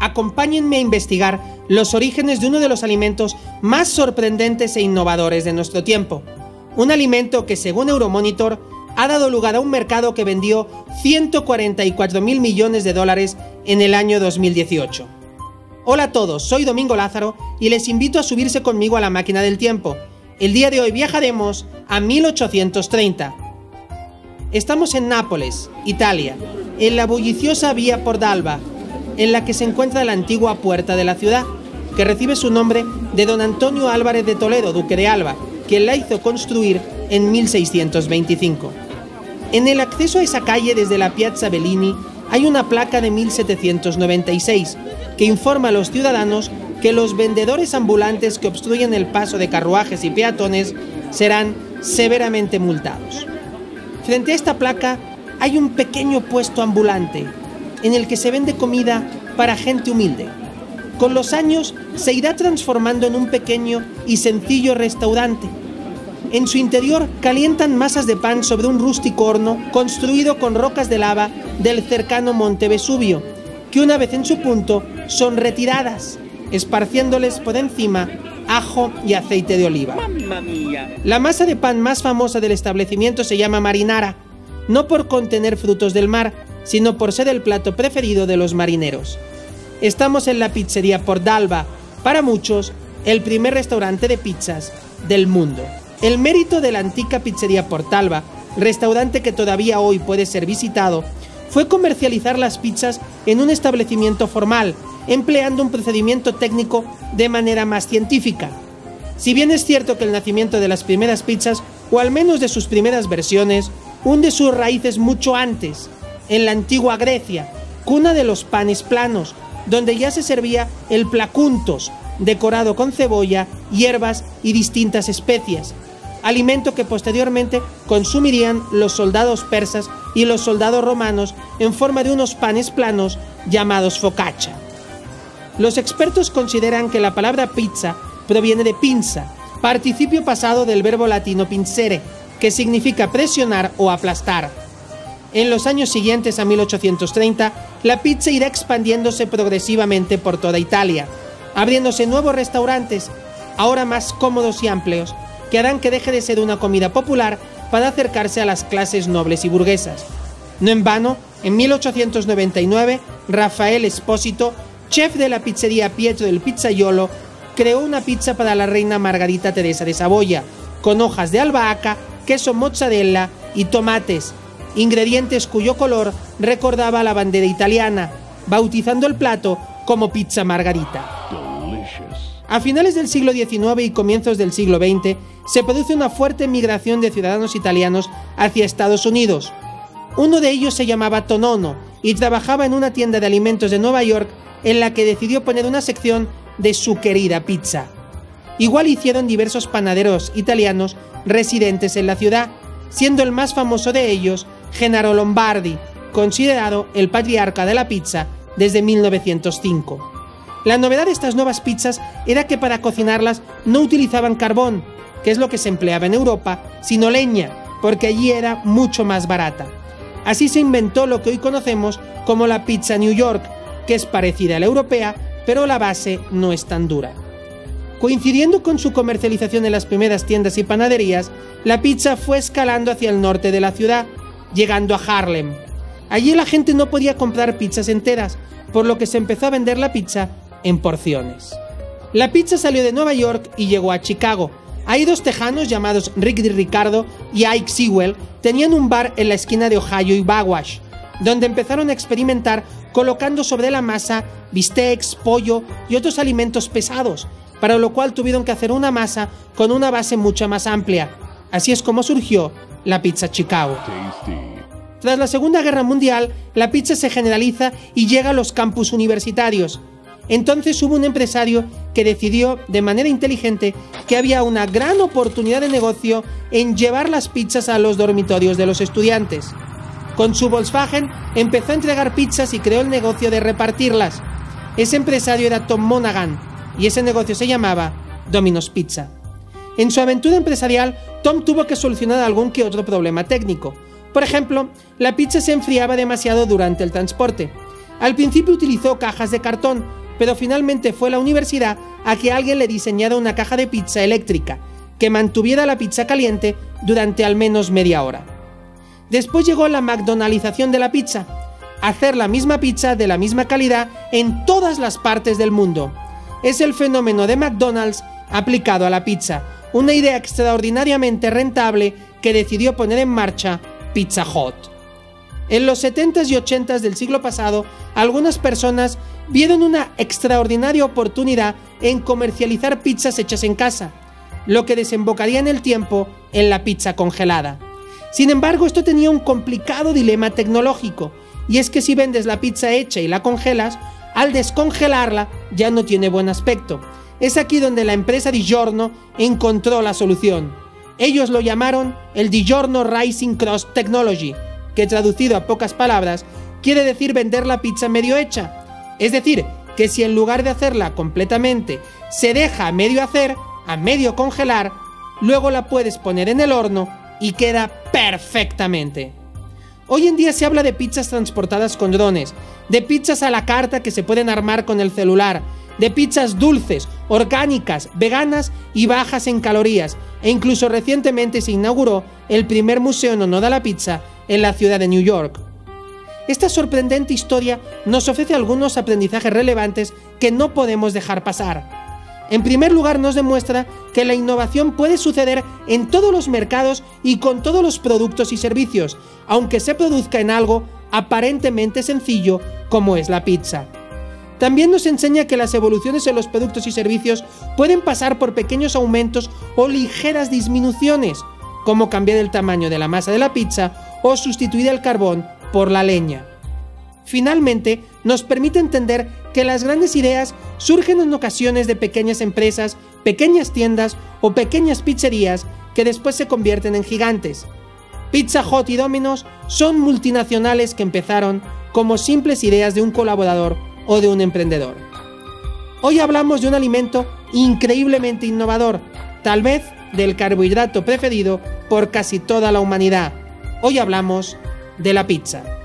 acompáñenme a investigar los orígenes de uno de los alimentos más sorprendentes e innovadores de nuestro tiempo. Un alimento que, según Euromonitor, ha dado lugar a un mercado que vendió 144 mil millones de dólares en el año 2018. Hola a todos, soy Domingo Lázaro y les invito a subirse conmigo a la máquina del tiempo. El día de hoy viajaremos a 1830. Estamos en Nápoles, Italia, en la bulliciosa vía Pordalba, en la que se encuentra la antigua puerta de la ciudad, que recibe su nombre de don Antonio Álvarez de Toledo, duque de Alba, quien la hizo construir en 1625. En el acceso a esa calle desde la Piazza Bellini hay una placa de 1796 que informa a los ciudadanos que los vendedores ambulantes que obstruyen el paso de carruajes y peatones serán severamente multados. Frente a esta placa hay un pequeño puesto ambulante en el que se vende comida para gente humilde. Con los años se irá transformando en un pequeño y sencillo restaurante. En su interior calientan masas de pan sobre un rústico horno construido con rocas de lava del cercano Monte Vesubio, que una vez en su punto son retiradas, esparciéndoles por encima ajo y aceite de oliva. La masa de pan más famosa del establecimiento se llama marinara, no por contener frutos del mar, sino por ser el plato preferido de los marineros. Estamos en la pizzería Pordalba, para muchos, el primer restaurante de pizzas del mundo. El mérito de la antica pizzería Portalba, restaurante que todavía hoy puede ser visitado, fue comercializar las pizzas en un establecimiento formal, empleando un procedimiento técnico de manera más científica. Si bien es cierto que el nacimiento de las primeras pizzas, o al menos de sus primeras versiones, hunde sus raíces mucho antes, en la antigua Grecia, cuna de los panes planos, donde ya se servía el placuntos, decorado con cebolla, hierbas y distintas especias, alimento que posteriormente consumirían los soldados persas y los soldados romanos en forma de unos panes planos llamados focaccia. Los expertos consideran que la palabra pizza proviene de pinza, participio pasado del verbo latino pincere, que significa presionar o aplastar. En los años siguientes a 1830, la pizza irá expandiéndose progresivamente por toda Italia, abriéndose nuevos restaurantes, ahora más cómodos y amplios, que harán que deje de ser una comida popular para acercarse a las clases nobles y burguesas. No en vano, en 1899, Rafael Espósito, chef de la pizzería Pietro del Pizzaiolo, creó una pizza para la reina Margarita Teresa de Saboya, con hojas de albahaca, queso mozzarella y tomates, ingredientes cuyo color recordaba la bandera italiana, bautizando el plato como pizza margarita. A finales del siglo XIX y comienzos del siglo XX se produce una fuerte migración de ciudadanos italianos hacia Estados Unidos. Uno de ellos se llamaba Tonono y trabajaba en una tienda de alimentos de Nueva York en la que decidió poner una sección de su querida pizza. Igual hicieron diversos panaderos italianos residentes en la ciudad, siendo el más famoso de ellos Gennaro Lombardi, considerado el patriarca de la pizza desde 1905. La novedad de estas nuevas pizzas era que para cocinarlas no utilizaban carbón, que es lo que se empleaba en Europa, sino leña, porque allí era mucho más barata. Así se inventó lo que hoy conocemos como la pizza New York, que es parecida a la europea, pero la base no es tan dura. Coincidiendo con su comercialización en las primeras tiendas y panaderías, la pizza fue escalando hacia el norte de la ciudad, llegando a Harlem. Allí la gente no podía comprar pizzas enteras, por lo que se empezó a vender la pizza en porciones. La pizza salió de Nueva York y llegó a Chicago. Hay dos tejanos llamados Rick y Ricardo y Ike Sewell tenían un bar en la esquina de Ohio y Bawash, donde empezaron a experimentar colocando sobre la masa bistecs, pollo y otros alimentos pesados, para lo cual tuvieron que hacer una masa con una base mucho más amplia. Así es como surgió la pizza Chicago. Tras la Segunda Guerra Mundial, la pizza se generaliza y llega a los campus universitarios. Entonces hubo un empresario que decidió de manera inteligente que había una gran oportunidad de negocio en llevar las pizzas a los dormitorios de los estudiantes. Con su Volkswagen empezó a entregar pizzas y creó el negocio de repartirlas. Ese empresario era Tom Monaghan y ese negocio se llamaba Domino's Pizza. En su aventura empresarial, Tom tuvo que solucionar algún que otro problema técnico. Por ejemplo, la pizza se enfriaba demasiado durante el transporte. Al principio utilizó cajas de cartón, pero finalmente fue la universidad a que alguien le diseñara una caja de pizza eléctrica, que mantuviera la pizza caliente durante al menos media hora. Después llegó la McDonaldización de la pizza, hacer la misma pizza de la misma calidad en todas las partes del mundo. Es el fenómeno de McDonald's aplicado a la pizza, una idea extraordinariamente rentable que decidió poner en marcha Pizza Hut. En los 70s y 80s del siglo pasado, algunas personas vieron una extraordinaria oportunidad en comercializar pizzas hechas en casa, lo que desembocaría en el tiempo en la pizza congelada. Sin embargo, esto tenía un complicado dilema tecnológico, y es que si vendes la pizza hecha y la congelas, al descongelarla ya no tiene buen aspecto. Es aquí donde la empresa DiGiorno encontró la solución. Ellos lo llamaron el DiGiorno Rising Cross Technology, que traducido a pocas palabras quiere decir vender la pizza medio hecha. Es decir, que si en lugar de hacerla completamente se deja a medio hacer, a medio congelar, luego la puedes poner en el horno y queda perfectamente. Hoy en día se habla de pizzas transportadas con drones, de pizzas a la carta que se pueden armar con el celular, de pizzas dulces, orgánicas, veganas y bajas en calorías, e incluso recientemente se inauguró el primer museo en honor la pizza en la ciudad de New York. Esta sorprendente historia nos ofrece algunos aprendizajes relevantes que no podemos dejar pasar. En primer lugar, nos demuestra que la innovación puede suceder en todos los mercados y con todos los productos y servicios, aunque se produzca en algo aparentemente sencillo como es la pizza. También nos enseña que las evoluciones en los productos y servicios pueden pasar por pequeños aumentos o ligeras disminuciones, como cambiar el tamaño de la masa de la pizza o sustituir el carbón por la leña. Finalmente, nos permite entender que las grandes ideas surgen en ocasiones de pequeñas empresas, pequeñas tiendas o pequeñas pizzerías que después se convierten en gigantes. Pizza Hut y Domino's son multinacionales que empezaron como simples ideas de un colaborador o de un emprendedor. Hoy hablamos de un alimento increíblemente innovador, tal vez del carbohidrato preferido por casi toda la humanidad. Hoy hablamos de la pizza.